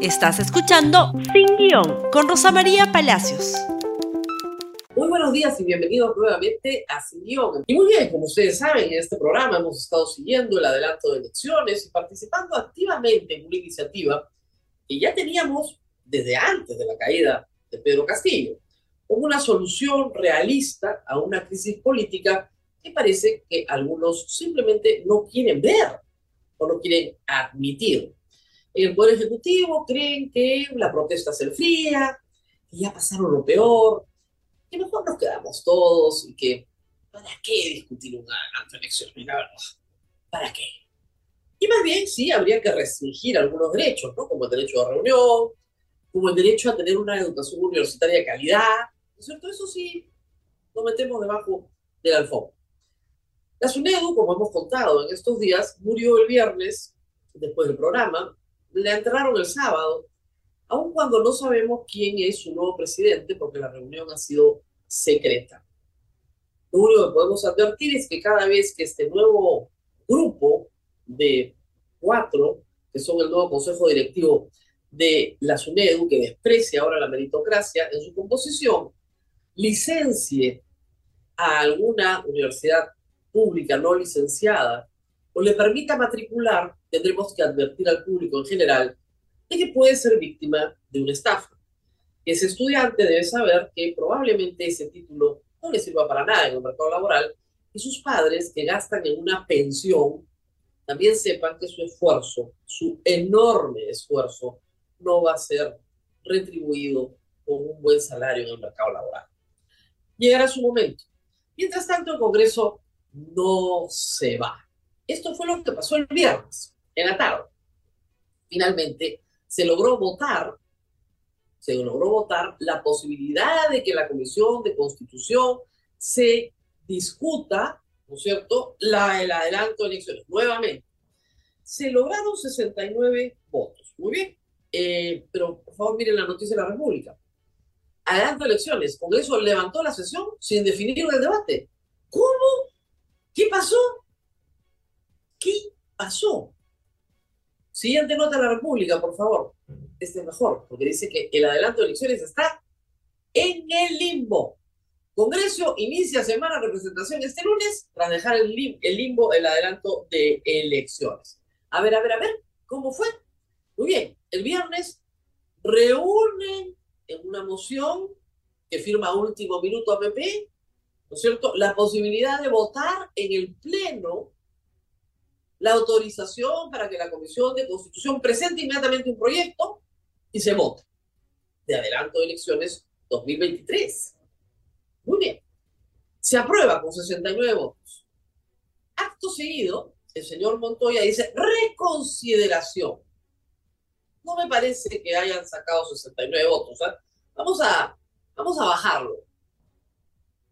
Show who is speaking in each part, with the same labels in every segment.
Speaker 1: Estás escuchando Sin Guión con Rosa María Palacios.
Speaker 2: Muy buenos días y bienvenidos nuevamente a Sin Guión. Y muy bien, como ustedes saben, en este programa hemos estado siguiendo el adelanto de elecciones y participando activamente en una iniciativa que ya teníamos desde antes de la caída de Pedro Castillo, como una solución realista a una crisis política que parece que algunos simplemente no quieren ver o no quieren admitir el Poder Ejecutivo creen que la protesta se enfría, que ya pasaron lo peor, que mejor nos quedamos todos y que ¿para qué discutir una elección? La verdad, ¿para qué? Y más bien sí habría que restringir algunos derechos, ¿no? Como el derecho a reunión, como el derecho a tener una educación universitaria de calidad, ¿no es cierto? Eso sí, lo metemos debajo del alfombra. La SUNEDU, como hemos contado en estos días, murió el viernes, después del programa, le enterraron el sábado, aun cuando no sabemos quién es su nuevo presidente, porque la reunión ha sido secreta. Lo único que podemos advertir es que cada vez que este nuevo grupo de cuatro, que son el nuevo consejo directivo de la SUNEDU, que desprecia ahora la meritocracia en su composición, licencie a alguna universidad pública no licenciada o le permita matricular, tendremos que advertir al público en general de que puede ser víctima de una estafa. Ese estudiante debe saber que probablemente ese título no le sirva para nada en el mercado laboral y sus padres que gastan en una pensión también sepan que su esfuerzo, su enorme esfuerzo, no va a ser retribuido con un buen salario en el mercado laboral. Llegará su momento. Mientras tanto, el Congreso no se va. Esto fue lo que pasó el viernes, en la tarde. Finalmente, se logró votar, se logró votar la posibilidad de que la Comisión de Constitución se discuta, ¿no es cierto?, la, el adelanto de elecciones. Nuevamente, se lograron 69 votos. Muy bien. Eh, pero, por favor, miren la noticia de la República. Adelanto de elecciones. Congreso levantó la sesión sin definir el debate. ¿Cómo? ¿Qué pasó? ¿Qué pasó? Siguiente nota de la República, por favor. Este es mejor, porque dice que el adelanto de elecciones está en el limbo. Congreso inicia semana de representación este lunes tras dejar el, limbo el adelanto de elecciones. A ver, a ver, a ver, ¿cómo fue? Muy bien, el viernes reúnen en una moción que firma último minuto APP, ¿no es cierto?, la posibilidad de votar en el Pleno la autorización para que la Comisión de Constitución presente inmediatamente un proyecto y se vote de adelanto de elecciones 2023. Muy bien. Se aprueba con 69 votos. Acto seguido, el señor Montoya dice reconsideración. No me parece que hayan sacado 69 votos. ¿eh? Vamos, a, vamos a bajarlo.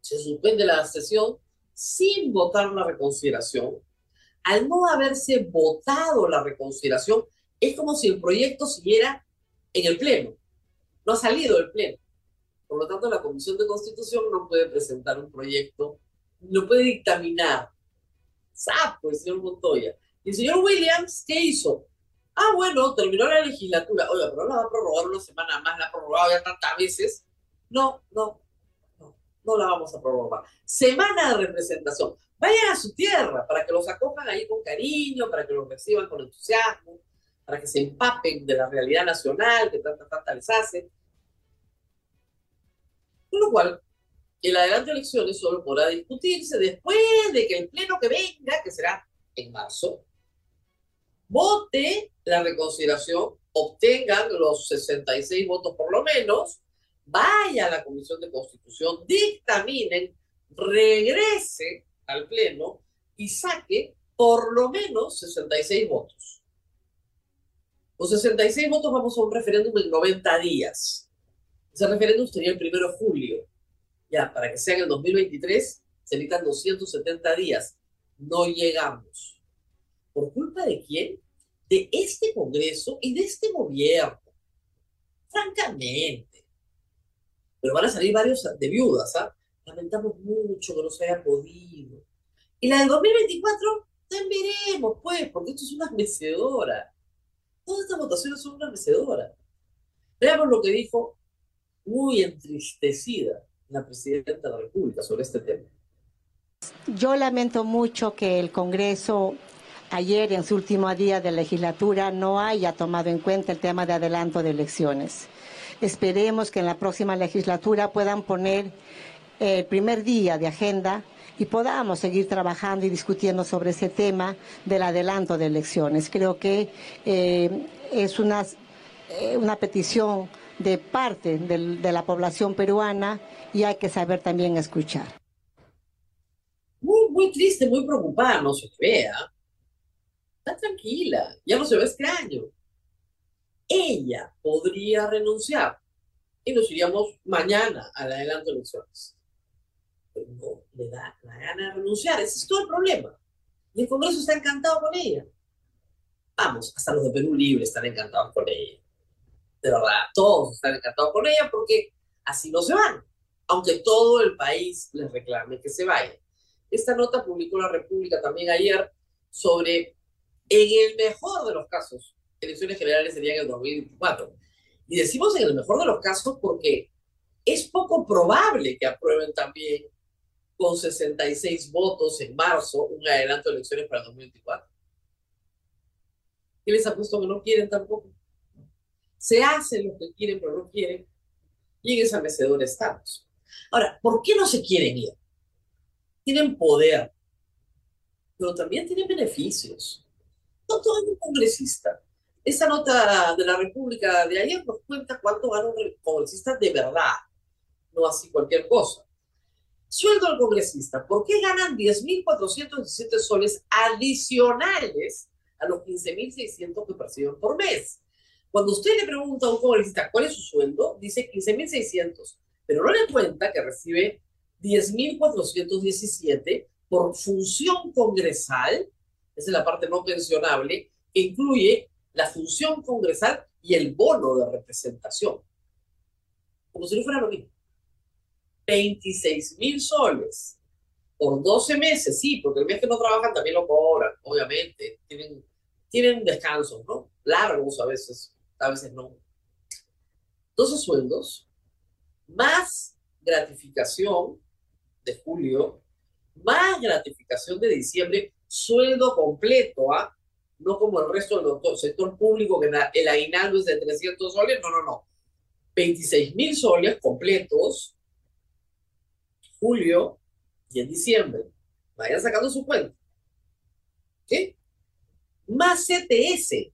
Speaker 2: Se suspende la sesión sin votar la reconsideración al no haberse votado la reconsideración, es como si el proyecto siguiera en el Pleno. No ha salido del Pleno. Por lo tanto, la Comisión de Constitución no puede presentar un proyecto, no puede dictaminar. Sapo el señor Montoya. Y el señor Williams, ¿qué hizo? Ah, bueno, terminó la legislatura. Oiga, pero la va a prorrogar una semana más, la ha prorrogado ya tantas veces. No, no, no, la vamos a prorrogar. Semana de representación. Vayan a su tierra para que los acojan ahí con cariño, para que los reciban con entusiasmo, para que se empapen de la realidad nacional que tanta, tanta les hace. Con lo cual, el adelanto de elecciones solo podrá discutirse después de que el pleno que venga, que será en marzo, vote la reconsideración, obtengan los 66 votos por lo menos, vaya a la Comisión de Constitución, dictaminen, regrese al Pleno y saque por lo menos 66 votos. Con 66 votos vamos a un referéndum en 90 días. Ese referéndum sería el primero de julio. Ya, para que sea en el 2023, se necesitan 270 días. No llegamos. ¿Por culpa de quién? De este Congreso y de este gobierno. Francamente. Pero van a salir varios de viudas, ¿ah? Lamentamos mucho que no se haya podido. Y la del 2024, también veremos, pues, porque esto es una mecedora. Todas estas votaciones son una mecedora. Veamos lo que dijo muy entristecida la presidenta de la República sobre este tema.
Speaker 3: Yo lamento mucho que el Congreso ayer, en su último día de legislatura, no haya tomado en cuenta el tema de adelanto de elecciones. Esperemos que en la próxima legislatura puedan poner el primer día de agenda y podamos seguir trabajando y discutiendo sobre ese tema del adelanto de elecciones. Creo que eh, es una, eh, una petición de parte de la población peruana y hay que saber también escuchar.
Speaker 2: Muy, muy triste, muy preocupada, no se vea. Está tranquila, ya no se ve este año. Ella podría renunciar y nos iríamos mañana al adelanto de elecciones no le da la gana de renunciar. Ese es todo el problema. Y el Congreso está encantado con ella. Vamos, hasta los de Perú Libre están encantados con ella. De verdad, todos están encantados con ella porque así no se van, aunque todo el país les reclame que se vayan. Esta nota publicó la República también ayer sobre, en el mejor de los casos, elecciones generales serían el 2024. Y decimos en el mejor de los casos porque es poco probable que aprueben también con 66 votos en marzo un adelanto de elecciones para 2024. ¿Qué les ha puesto que no quieren tampoco? Se hacen lo que quieren, pero no quieren. Y en esa mecedora estamos. Ahora, ¿por qué no se quieren ir? Tienen poder, pero también tienen beneficios. No todo es un congresista. Esa nota de la República de ayer nos cuenta cuánto gana un congresista de verdad, no así cualquier cosa. Sueldo al congresista. ¿Por qué ganan 10.417 soles adicionales a los 15.600 que perciben por mes? Cuando usted le pregunta a un congresista cuál es su sueldo, dice 15.600, pero no le cuenta que recibe 10.417 por función congresal, esa es la parte no pensionable, que incluye la función congresal y el bono de representación. Como si no fuera lo mismo. 26 mil soles por 12 meses, sí, porque el mes que no trabajan también lo cobran, obviamente. Tienen, tienen descansos, ¿no? Largos a veces, a veces no. 12 sueldos, más gratificación de julio, más gratificación de diciembre, sueldo completo, ¿ah? No como el resto del sector público, que el aguinaldo es de 300 soles, no, no, no. 26 mil soles completos, julio y en diciembre. Vayan sacando su cuenta. ¿Qué? Más CTS.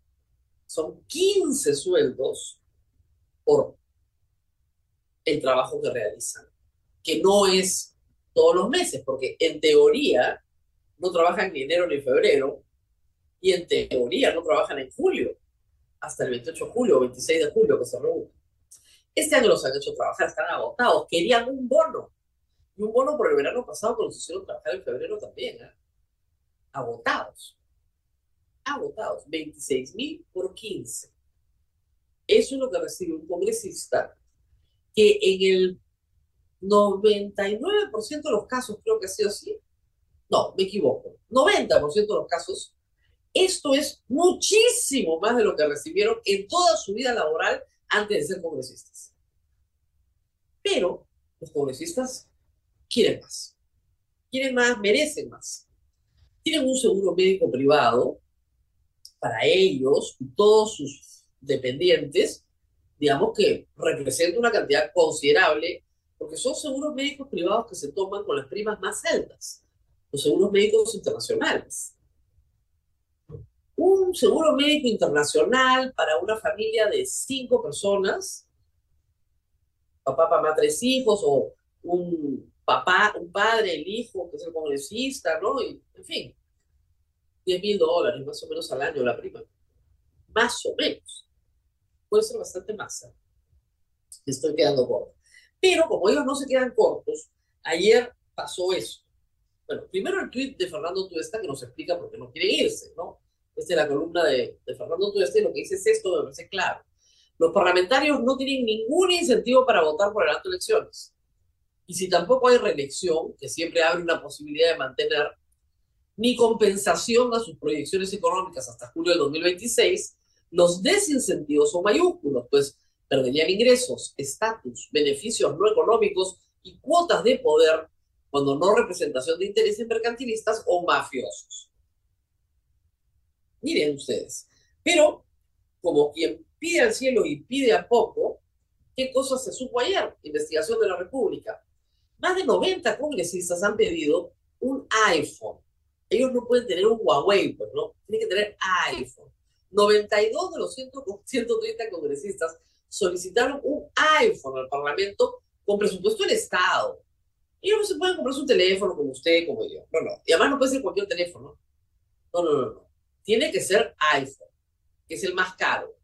Speaker 2: Son 15 sueldos por el trabajo que realizan. Que no es todos los meses, porque en teoría no trabajan ni enero ni febrero, y en teoría no trabajan en julio, hasta el 28 de julio o 26 de julio que se reúnen. Este año los han hecho trabajar, están agotados, querían un bono y un bono por el verano pasado que nos hicieron trabajar en febrero también, ¿eh? Agotados. Agotados. 26 mil por 15. Eso es lo que recibe un congresista que en el 99% de los casos, creo que ha sido así. No, me equivoco. 90% de los casos, esto es muchísimo más de lo que recibieron en toda su vida laboral antes de ser congresistas. Pero los congresistas quieren más. Quieren más, merecen más. Tienen un seguro médico privado para ellos y todos sus dependientes, digamos que representa una cantidad considerable, porque son seguros médicos privados que se toman con las primas más altas, los seguros médicos internacionales. Un seguro médico internacional para una familia de cinco personas, papá, mamá, tres hijos, o un papá, un padre, el hijo, que es el congresista, ¿no? Y, en fin, 10 mil dólares más o menos al año la prima. Más o menos. Puede ser bastante. ¿eh? Estoy quedando corto. Pero como ellos no se quedan cortos, ayer pasó eso. Bueno, primero el tweet de Fernando Tuesta que nos explica por qué no quiere irse, ¿no? Es la columna de, de Fernando Tuesta y lo que dice es esto, me parece claro. Los parlamentarios no tienen ningún incentivo para votar por de elecciones y si tampoco hay reelección, que siempre abre una posibilidad de mantener, ni compensación a sus proyecciones económicas hasta julio del 2026, Los desincentivos son mayúsculos, pues perderían ingresos, estatus, beneficios no económicos y cuotas de poder cuando no representación de intereses mercantilistas o mafiosos. Miren ustedes, pero como quien pide al cielo y pide a poco, ¿qué cosas se supo ayer? Investigación de la República. Más de 90 congresistas han pedido un iPhone. Ellos no pueden tener un Huawei, pues, ¿no? Tienen que tener iPhone. 92 de los 130 congresistas solicitaron un iPhone al Parlamento con presupuesto del Estado. Ellos no se pueden comprar su teléfono como usted, como yo. No, no. Y además no puede ser cualquier teléfono. No, no, no, no. Tiene que ser iPhone, que es el más caro.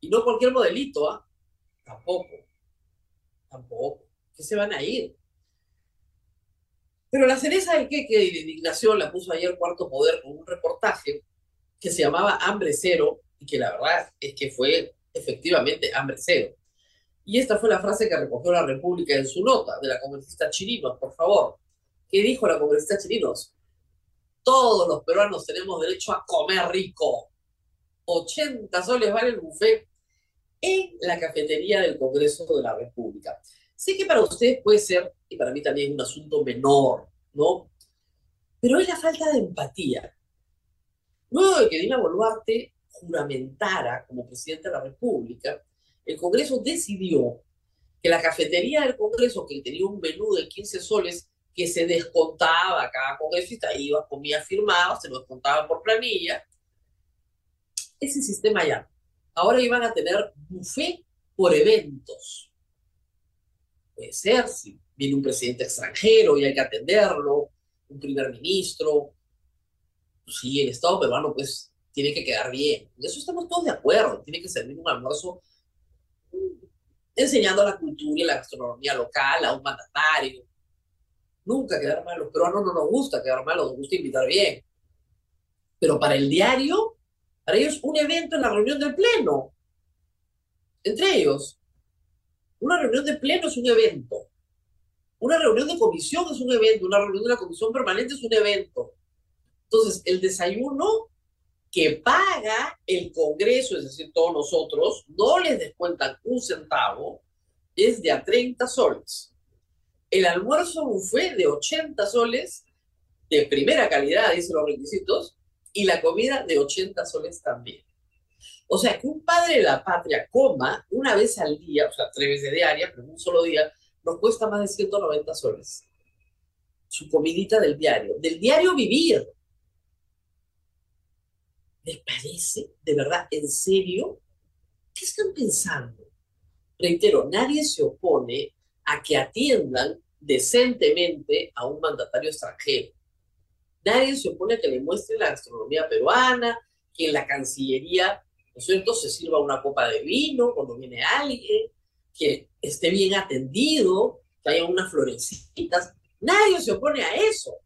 Speaker 2: Y no cualquier modelito, ¿ah? Tampoco. Tampoco. ¿Qué se van a ir? Pero la cereza del queque de indignación la puso ayer Cuarto Poder con un reportaje que se llamaba Hambre Cero y que la verdad es que fue efectivamente hambre cero. Y esta fue la frase que recogió la República en su nota de la congresista Chirinos, por favor. ¿Qué dijo la congresista Chirinos? Todos los peruanos tenemos derecho a comer rico. 80 soles vale el buffet en la cafetería del Congreso de la República. Sé que para ustedes puede ser, y para mí también, un asunto menor, ¿no? Pero es la falta de empatía. Luego de que Dina Boluarte juramentara como presidente de la República, el Congreso decidió que la cafetería del Congreso, que tenía un menú de 15 soles que se descontaba cada congresista, iba, comía, firmaba, se lo descontaba por planilla, ese sistema ya. Ahora iban a tener buffet por eventos. Puede ser, si viene un presidente extranjero y hay que atenderlo, un primer ministro, sí, el Estado peruano pues tiene que quedar bien. En eso estamos todos de acuerdo. Tiene que servir un almuerzo enseñando la cultura y la gastronomía local a un mandatario. Nunca quedar mal. Los peruanos no nos gusta quedar mal, nos gusta invitar bien. Pero para el diario, para ellos un evento en la reunión del Pleno. Entre ellos, una reunión de Pleno es un evento. Una reunión de comisión es un evento. Una reunión de la comisión permanente es un evento. Entonces, el desayuno que paga el Congreso, es decir, todos nosotros, no les descuentan un centavo, es de a 30 soles. El almuerzo fue de 80 soles, de primera calidad, dicen los requisitos, y la comida de 80 soles también. O sea, que un padre de la patria coma una vez al día, o sea, tres veces diaria, pero un solo día, nos cuesta más de 190 soles. Su comidita del diario, del diario vivir. ¿Les parece de verdad, en serio? ¿Qué están pensando? Reitero, nadie se opone a que atiendan decentemente a un mandatario extranjero. Nadie se opone a que le muestren la gastronomía peruana, que en la Cancillería, ¿no es cierto?, se sirva una copa de vino cuando viene alguien, que esté bien atendido, que haya unas florecitas. Nadie se opone a eso.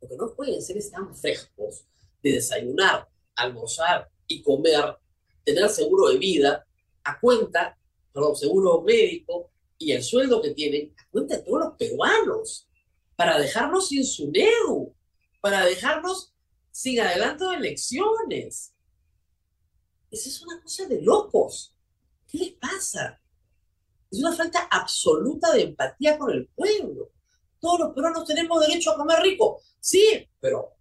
Speaker 2: Lo que no pueden ser es tan frescos de desayunar, almorzar y comer, tener seguro de vida a cuenta, perdón, seguro médico y el sueldo que tienen a cuenta de todos los peruanos, para dejarnos sin su NEU, para dejarnos sin adelanto de elecciones. Esa es una cosa de locos. ¿Qué les pasa? Es una falta absoluta de empatía con el pueblo. Todos los peruanos tenemos derecho a comer rico. Sí, pero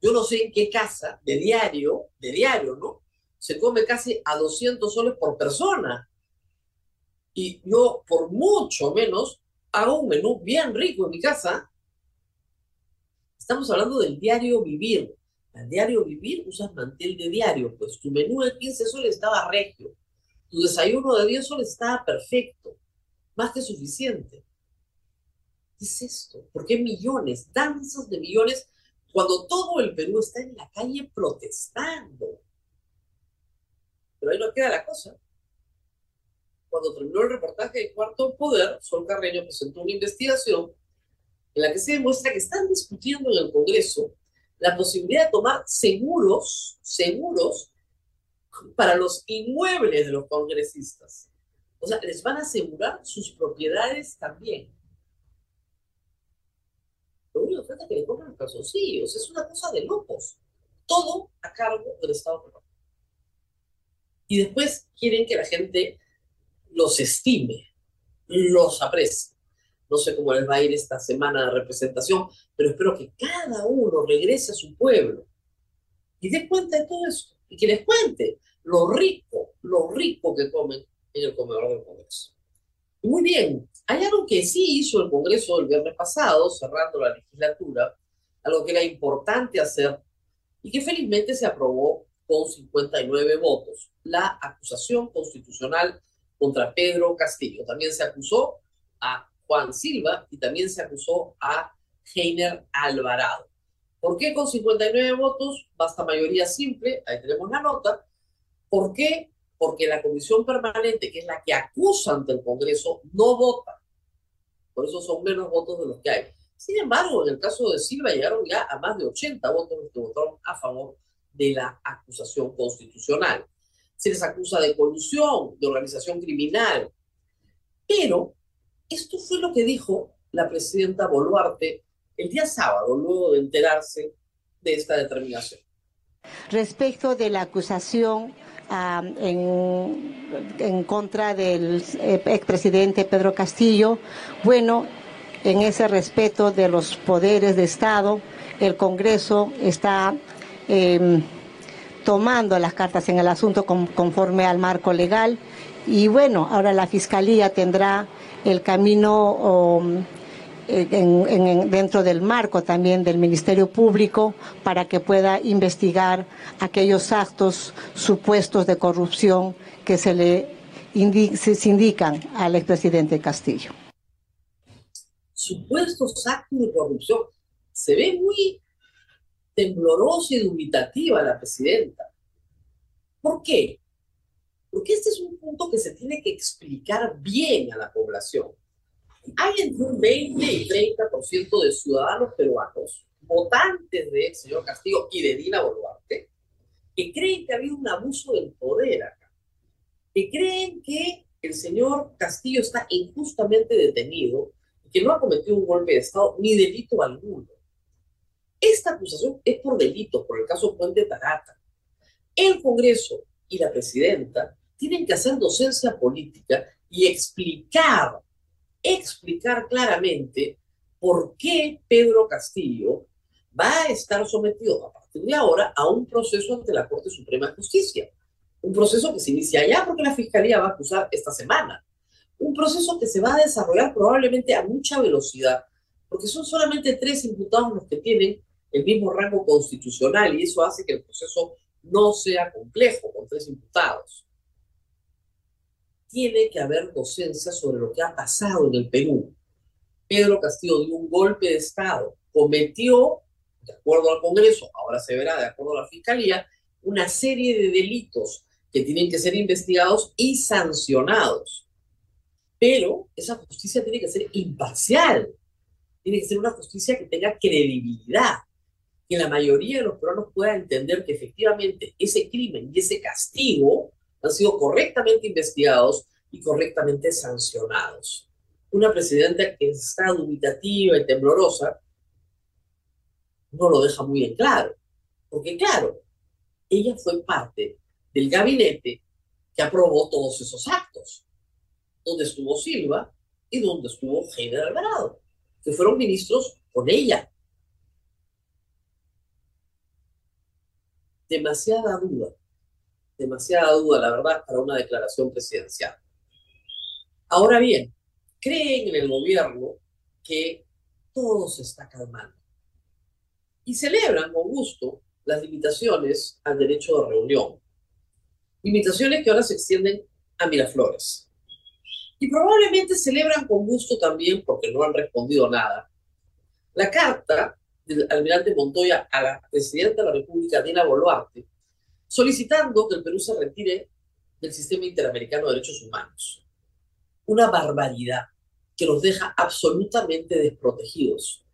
Speaker 2: yo no sé en qué casa de diario, de diario, ¿no? Se come casi a 200 soles por persona. Y yo, por mucho menos, hago un menú bien rico en mi casa. Estamos hablando del diario vivir. Al diario vivir usas mantel de diario, pues tu menú de 15 soles estaba regio. Tu desayuno de 10 soles estaba perfecto. Más que suficiente. ¿Qué es esto? ¿Por qué millones, danzas de millones cuando todo el Perú está en la calle protestando. Pero ahí no queda la cosa. Cuando terminó el reportaje de Cuarto Poder, Sol Carreño presentó una investigación en la que se demuestra que están discutiendo en el Congreso la posibilidad de tomar seguros, seguros para los inmuebles de los congresistas. O sea, les van a asegurar sus propiedades también. Lo único que es que le compren los calzoncillos. Es una cosa de locos. Todo a cargo del Estado. Y después quieren que la gente los estime, los aprecie. No sé cómo les va a ir esta semana de representación, pero espero que cada uno regrese a su pueblo y dé cuenta de todo eso. Y que les cuente lo rico, lo rico que comen en el comedor del Congreso. Muy bien, hay algo que sí hizo el Congreso el viernes pasado, cerrando la legislatura, algo que era importante hacer y que felizmente se aprobó con 59 votos, la acusación constitucional contra Pedro Castillo. También se acusó a Juan Silva y también se acusó a Heiner Alvarado. ¿Por qué con 59 votos? Basta mayoría simple, ahí tenemos la nota. ¿Por qué? Porque la comisión permanente, que es la que acusa ante el Congreso, no vota. Por eso son menos votos de los que hay. Sin embargo, en el caso de Silva llegaron ya a más de 80 votos los que votaron a favor de la acusación constitucional. Se les acusa de colusión, de organización criminal. Pero esto fue lo que dijo la presidenta Boluarte el día sábado, luego de enterarse de esta determinación.
Speaker 3: Respecto de la acusación ah, en, en, contra del eh, expresidente Pedro Castillo, bueno, en ese respeto de los poderes de Estado, el Congreso está eh, tomando las cartas en el asunto con, conforme al marco legal y bueno, ahora la Fiscalía tendrá el camino en, dentro del marco también del Ministerio Público para que pueda investigar aquellos actos supuestos de corrupción que se le se indican al expresidente Castillo.
Speaker 2: Supuestos actos de corrupción. Se ve muy temblorosa y dubitativa la presidenta. ¿Por qué? Porque este es un punto que se tiene que explicar bien a la población. Hay entre un 20 y 30% de ciudadanos peruanos, votantes del señor Castillo y de Dina Boluarte, que creen que ha habido un abuso del poder acá, que creen que el señor Castillo está injustamente detenido y que no ha cometido un golpe de Estado ni delito alguno. Esta acusación es por delito, por el caso Puente Tarata. El Congreso y la presidenta tienen que hacer docencia política y explicar, explicar claramente por qué Pedro Castillo va a estar sometido a partir de ahora a un proceso ante la Corte Suprema de Justicia. Un proceso que se inicia ya porque la Fiscalía va a acusar esta semana. Un proceso que se va a desarrollar probablemente a mucha velocidad, porque son solamente tres imputados los que tienen el mismo rango constitucional y eso hace que el proceso no sea complejo con tres imputados. Tiene que haber docencia sobre lo que ha pasado en el Perú. Pedro Castillo dio un golpe de Estado, cometió, de acuerdo al Congreso, ahora se verá de acuerdo a la Fiscalía, una serie de delitos que tienen que ser investigados y sancionados. Pero esa justicia tiene que ser imparcial, tiene que ser una justicia que tenga credibilidad que la mayoría de los peruanos pueda entender que efectivamente ese crimen y ese castigo han sido correctamente investigados y correctamente sancionados. Una presidenta que está dubitativa y temblorosa no lo deja muy en claro, porque claro, ella fue parte del gabinete que aprobó todos esos actos, donde estuvo Silva y donde estuvo Heiner Alvarado, que fueron ministros con ella, demasiada duda, demasiada duda, la verdad, para una declaración presidencial. Ahora bien, creen en el gobierno que todo se está calmando y celebran con gusto las limitaciones al derecho de reunión. Limitaciones que ahora se extienden a Miraflores. Y probablemente celebran con gusto también, porque no han respondido nada, la carta del almirante Montoya a la presidenta de la República, Dina Boluarte, solicitando que el Perú se retire del sistema interamericano de derechos humanos. Una barbaridad que nos deja absolutamente desprotegidos.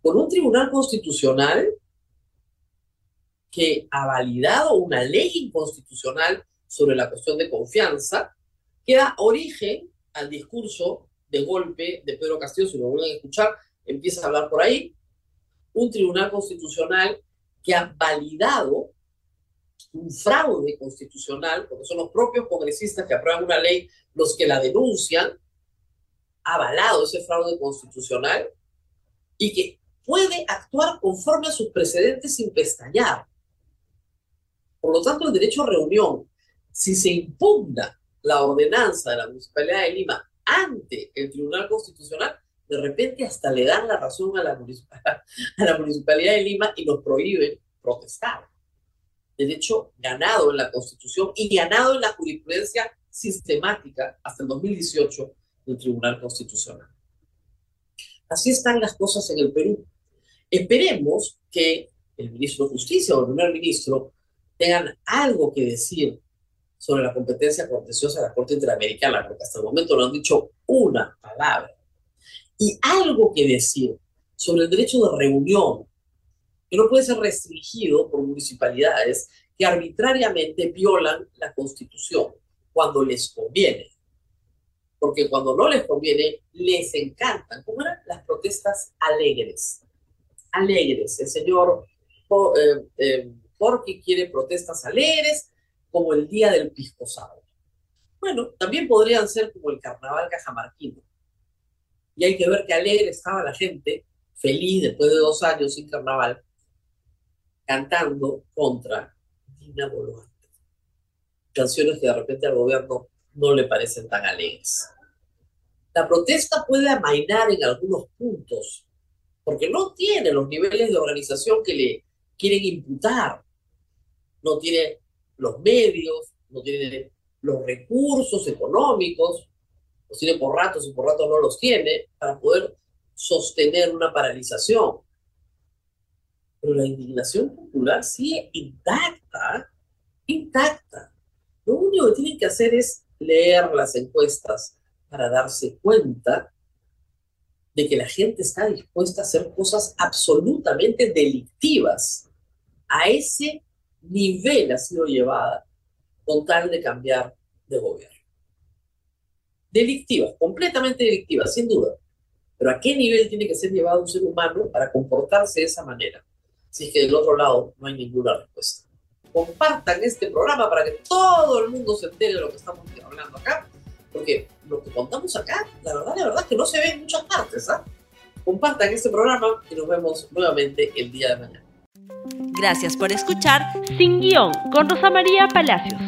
Speaker 2: Con un tribunal constitucional que ha validado una ley inconstitucional sobre la cuestión de confianza, que da origen al discurso de golpe de Pedro Castillo, si lo vuelven a escuchar, empieza a hablar por ahí, un tribunal constitucional que ha validado un fraude constitucional, porque son los propios congresistas que aprueban una ley los que la denuncian, ha avalado ese fraude constitucional y que puede actuar conforme a sus precedentes sin pestañear. Por lo tanto, el derecho a reunión, si se impugna la ordenanza de la Municipalidad de Lima ante el Tribunal Constitucional, de repente hasta le dan la razón a la, Municipalidad de Lima y nos prohíben protestar. Derecho ganado en la Constitución y ganado en la jurisprudencia sistemática hasta el 2018 del Tribunal Constitucional. Así están las cosas en el Perú. Esperemos que el ministro de Justicia o el primer ministro tengan algo que decir sobre la competencia contenciosa de la Corte Interamericana, porque hasta el momento no han dicho una palabra. Y algo que decir sobre el derecho de reunión, que no puede ser restringido por municipalidades que arbitrariamente violan la Constitución cuando les conviene. Porque cuando no les conviene, les encantan. ¿Cómo eran? Las protestas alegres. Alegres. El señor eh, eh, Jorge quiere protestas alegres, como el día del pisco sour. Bueno, también podrían ser como el carnaval cajamarquino. Y hay que ver qué alegre estaba la gente, feliz después de dos años sin carnaval, cantando contra Dina Boluarte. Canciones que de repente al gobierno no le parecen tan alegres. La protesta puede amainar en algunos puntos, porque no tiene los niveles de organización que le quieren imputar. No tiene los medios, no tiene los recursos económicos, los tiene por ratos y por ratos no los tiene para poder sostener una paralización. Pero la indignación popular sigue intacta, intacta. Lo único que tienen que hacer es leer las encuestas para darse cuenta de que la gente está dispuesta a hacer cosas absolutamente delictivas. A ese nivel ha sido llevada con tal de cambiar de gobierno. Delictivas, completamente delictivas, sin duda. Pero ¿a qué nivel tiene que ser llevado un ser humano para comportarse de esa manera? Si es que del otro lado no hay ninguna respuesta. Compartan este programa para que todo el mundo se entere de lo que estamos hablando acá, porque lo que contamos acá, la verdad, la verdad es que no se ve en muchas partes. ¿ah? Compartan este programa y nos vemos nuevamente el día de mañana.
Speaker 1: Gracias por escuchar Sin Guión con Rosa María Palacios.